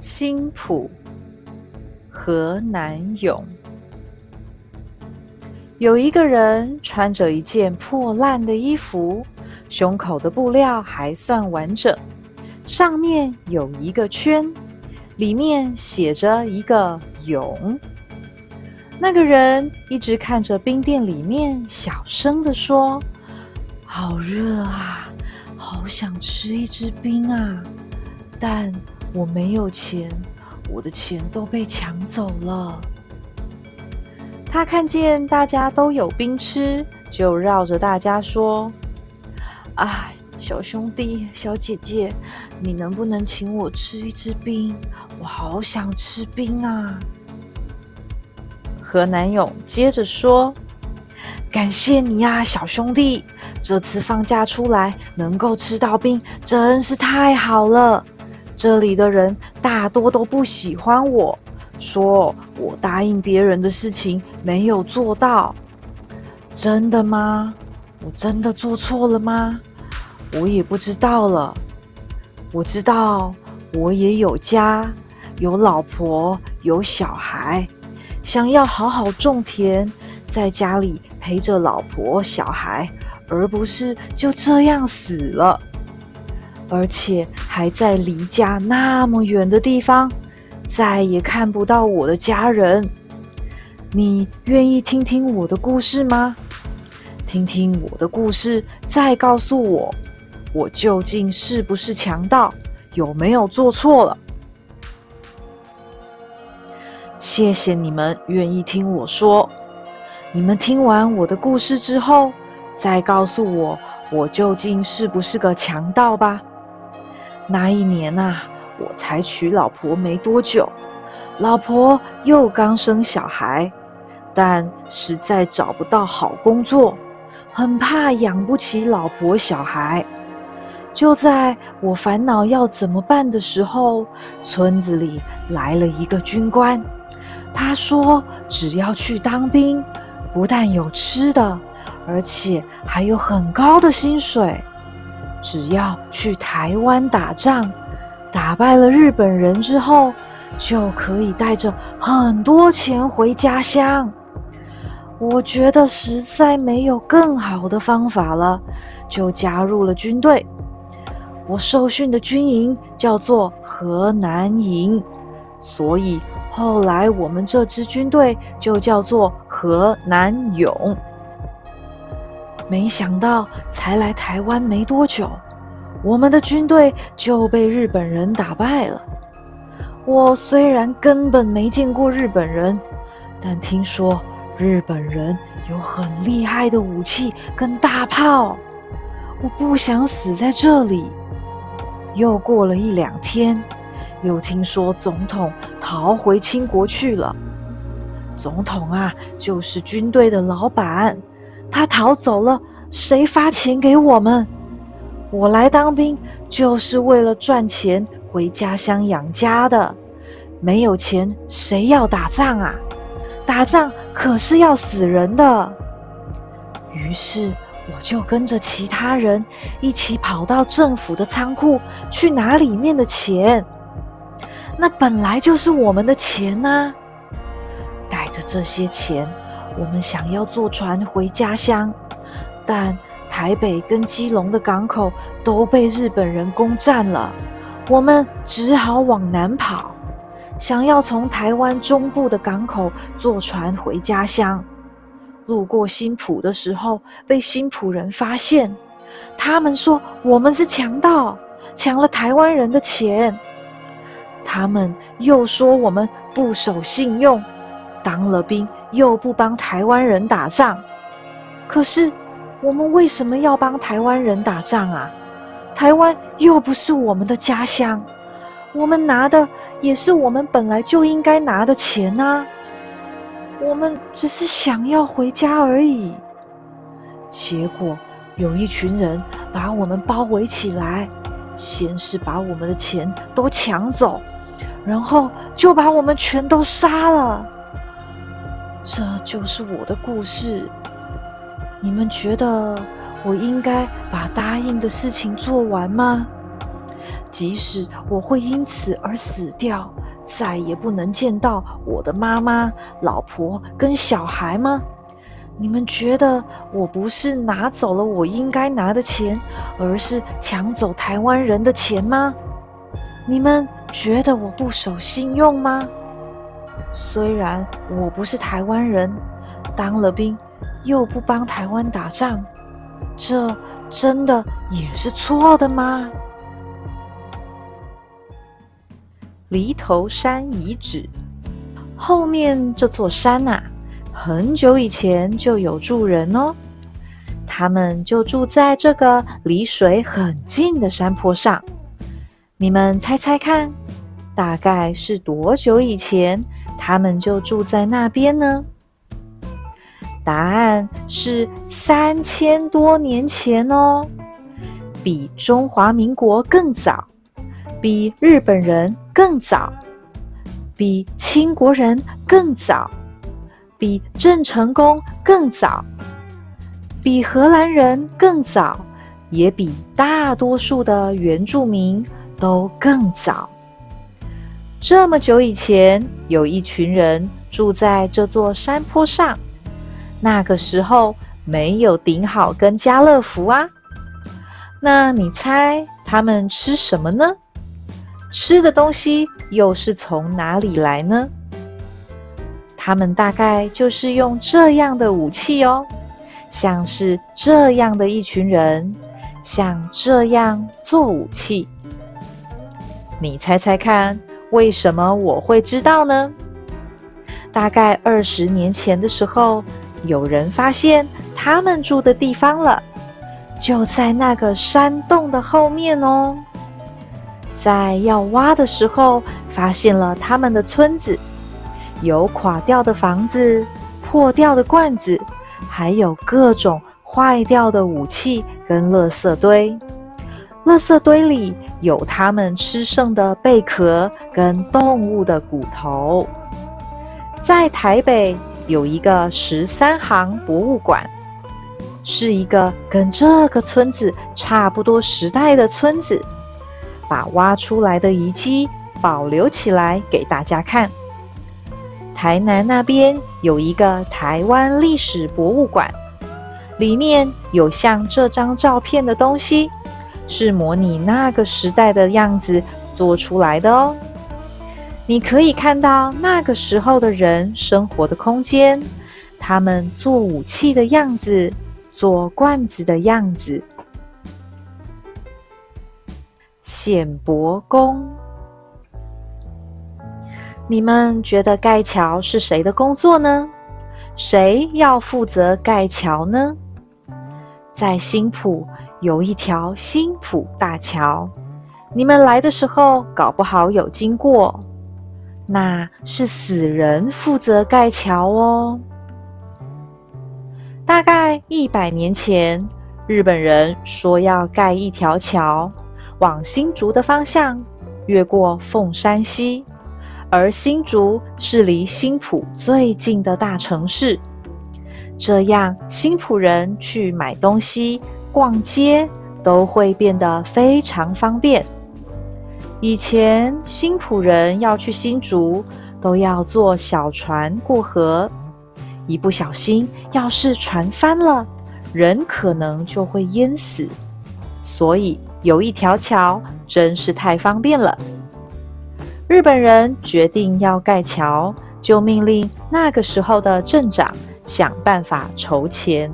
新浦河南勇有一个人穿着一件破烂的衣服，胸口的布料还算完整，上面有一个圈，里面写着一个“勇”。那个人一直看着冰店里面，小声的说：“好热啊，好想吃一支冰啊，但……”我没有钱，我的钱都被抢走了。他看见大家都有冰吃，就绕着大家说：“哎，小兄弟、小姐姐，你能不能请我吃一支冰？我好想吃冰啊！”何南勇接着说：“感谢你呀，小兄弟，这次放假出来能够吃到冰，真是太好了。”这里的人大多都不喜欢我，说我答应别人的事情没有做到。真的吗？我真的做错了吗？我也不知道了。我知道我也有家，有老婆，有小孩，想要好好种田，在家里陪着老婆小孩，而不是就这样死了。而且还在离家那么远的地方，再也看不到我的家人。你愿意听听我的故事吗？听听我的故事，再告诉我，我究竟是不是强盗，有没有做错了？谢谢你们愿意听我说。你们听完我的故事之后，再告诉我，我究竟是不是个强盗吧。那一年呐，我才娶老婆没多久，老婆又刚生小孩，但实在找不到好工作，很怕养不起老婆小孩。就在我烦恼要怎么办的时候，村子里来了一个军官，他说只要去当兵，不但有吃的，而且还有很高的薪水。只要去台湾打仗，打败了日本人之后，就可以带着很多钱回家乡。我觉得实在没有更好的方法了，就加入了军队。我受训的军营叫做河南营，所以后来我们这支军队就叫做河南勇。没想到才来台湾没多久，我们的军队就被日本人打败了。我虽然根本没见过日本人，但听说日本人有很厉害的武器跟大炮。我不想死在这里。又过了一两天，又听说总统逃回清国去了。总统啊，就是军队的老板。他逃走了，谁发钱给我们？我来当兵就是为了赚钱回家乡养家的。没有钱，谁要打仗啊？打仗可是要死人的。于是我就跟着其他人一起跑到政府的仓库去拿里面的钱。那本来就是我们的钱呐。带着这些钱。我们想要坐船回家乡，但台北跟基隆的港口都被日本人攻占了，我们只好往南跑。想要从台湾中部的港口坐船回家乡，路过新浦的时候，被新浦人发现，他们说我们是强盗，抢了台湾人的钱。他们又说我们不守信用，当了兵。又不帮台湾人打仗，可是我们为什么要帮台湾人打仗啊？台湾又不是我们的家乡，我们拿的也是我们本来就应该拿的钱啊！我们只是想要回家而已。结果有一群人把我们包围起来，先是把我们的钱都抢走，然后就把我们全都杀了。这就是我的故事。你们觉得我应该把答应的事情做完吗？即使我会因此而死掉，再也不能见到我的妈妈、老婆跟小孩吗？你们觉得我不是拿走了我应该拿的钱，而是抢走台湾人的钱吗？你们觉得我不守信用吗？虽然我不是台湾人，当了兵又不帮台湾打仗，这真的也是错的吗？犁头山遗址后面这座山呐。很久以前就有住人哦，他们就住在这个离水很近的山坡上。你们猜猜看，大概是多久以前他们就住在那边呢？答案是三千多年前哦，比中华民国更早，比日本人更早，比清国人更早。比郑成功更早，比荷兰人更早，也比大多数的原住民都更早。这么久以前，有一群人住在这座山坡上。那个时候没有顶好跟家乐福啊。那你猜他们吃什么呢？吃的东西又是从哪里来呢？他们大概就是用这样的武器哦，像是这样的一群人，像这样做武器。你猜猜看，为什么我会知道呢？大概二十年前的时候，有人发现他们住的地方了，就在那个山洞的后面哦。在要挖的时候，发现了他们的村子。有垮掉的房子、破掉的罐子，还有各种坏掉的武器跟垃圾堆。垃圾堆里有他们吃剩的贝壳跟动物的骨头。在台北有一个十三行博物馆，是一个跟这个村子差不多时代的村子，把挖出来的遗迹保留起来给大家看。台南那边有一个台湾历史博物馆，里面有像这张照片的东西，是模拟那个时代的样子做出来的哦。你可以看到那个时候的人生活的空间，他们做武器的样子，做罐子的样子。显博宫。你们觉得盖桥是谁的工作呢？谁要负责盖桥呢？在新浦有一条新浦大桥，你们来的时候搞不好有经过。那是死人负责盖桥哦。大概一百年前，日本人说要盖一条桥，往新竹的方向，越过凤山溪。而新竹是离新浦最近的大城市，这样新浦人去买东西、逛街都会变得非常方便。以前新浦人要去新竹，都要坐小船过河，一不小心要是船翻了，人可能就会淹死。所以有一条桥真是太方便了。日本人决定要盖桥，就命令那个时候的镇长想办法筹钱。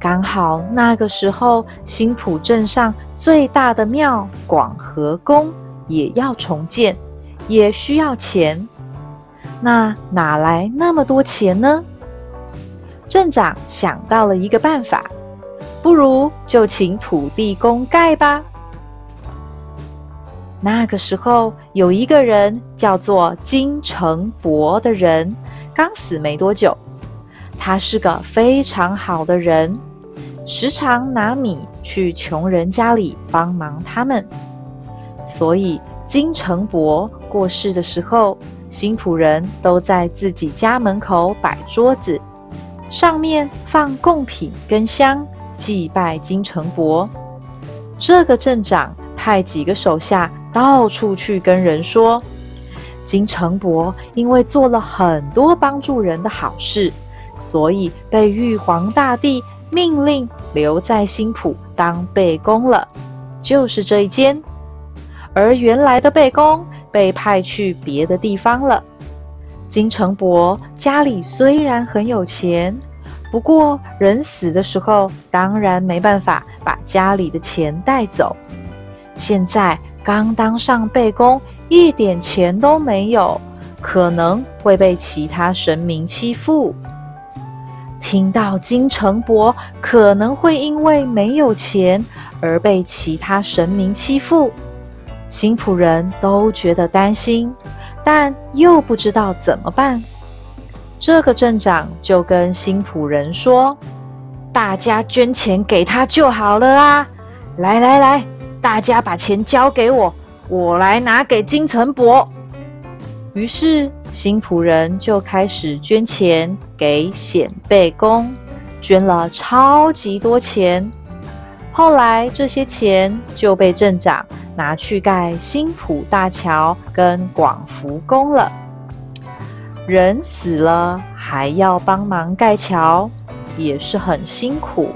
刚好那个时候，新浦镇上最大的庙广和宫也要重建，也需要钱。那哪来那么多钱呢？镇长想到了一个办法，不如就请土地公盖吧。那个时候，有一个人叫做金城伯的人，刚死没多久。他是个非常好的人，时常拿米去穷人家里帮忙他们。所以金城伯过世的时候，新仆人都在自己家门口摆桌子，上面放贡品跟香，祭拜金城伯。这个镇长。派几个手下到处去跟人说，金城伯因为做了很多帮助人的好事，所以被玉皇大帝命令留在新浦当贝公了，就是这一间。而原来的贝公被派去别的地方了。金城伯家里虽然很有钱。不过，人死的时候，当然没办法把家里的钱带走。现在刚当上贝公，一点钱都没有，可能会被其他神明欺负。听到金城伯可能会因为没有钱而被其他神明欺负，新仆人都觉得担心，但又不知道怎么办。这个镇长就跟新仆人说：“大家捐钱给他就好了啊！来来来，大家把钱交给我，我来拿给金城伯。”于是新仆人就开始捐钱给显贝公，捐了超级多钱。后来这些钱就被镇长拿去盖新浦大桥跟广福宫了。人死了还要帮忙盖桥，也是很辛苦。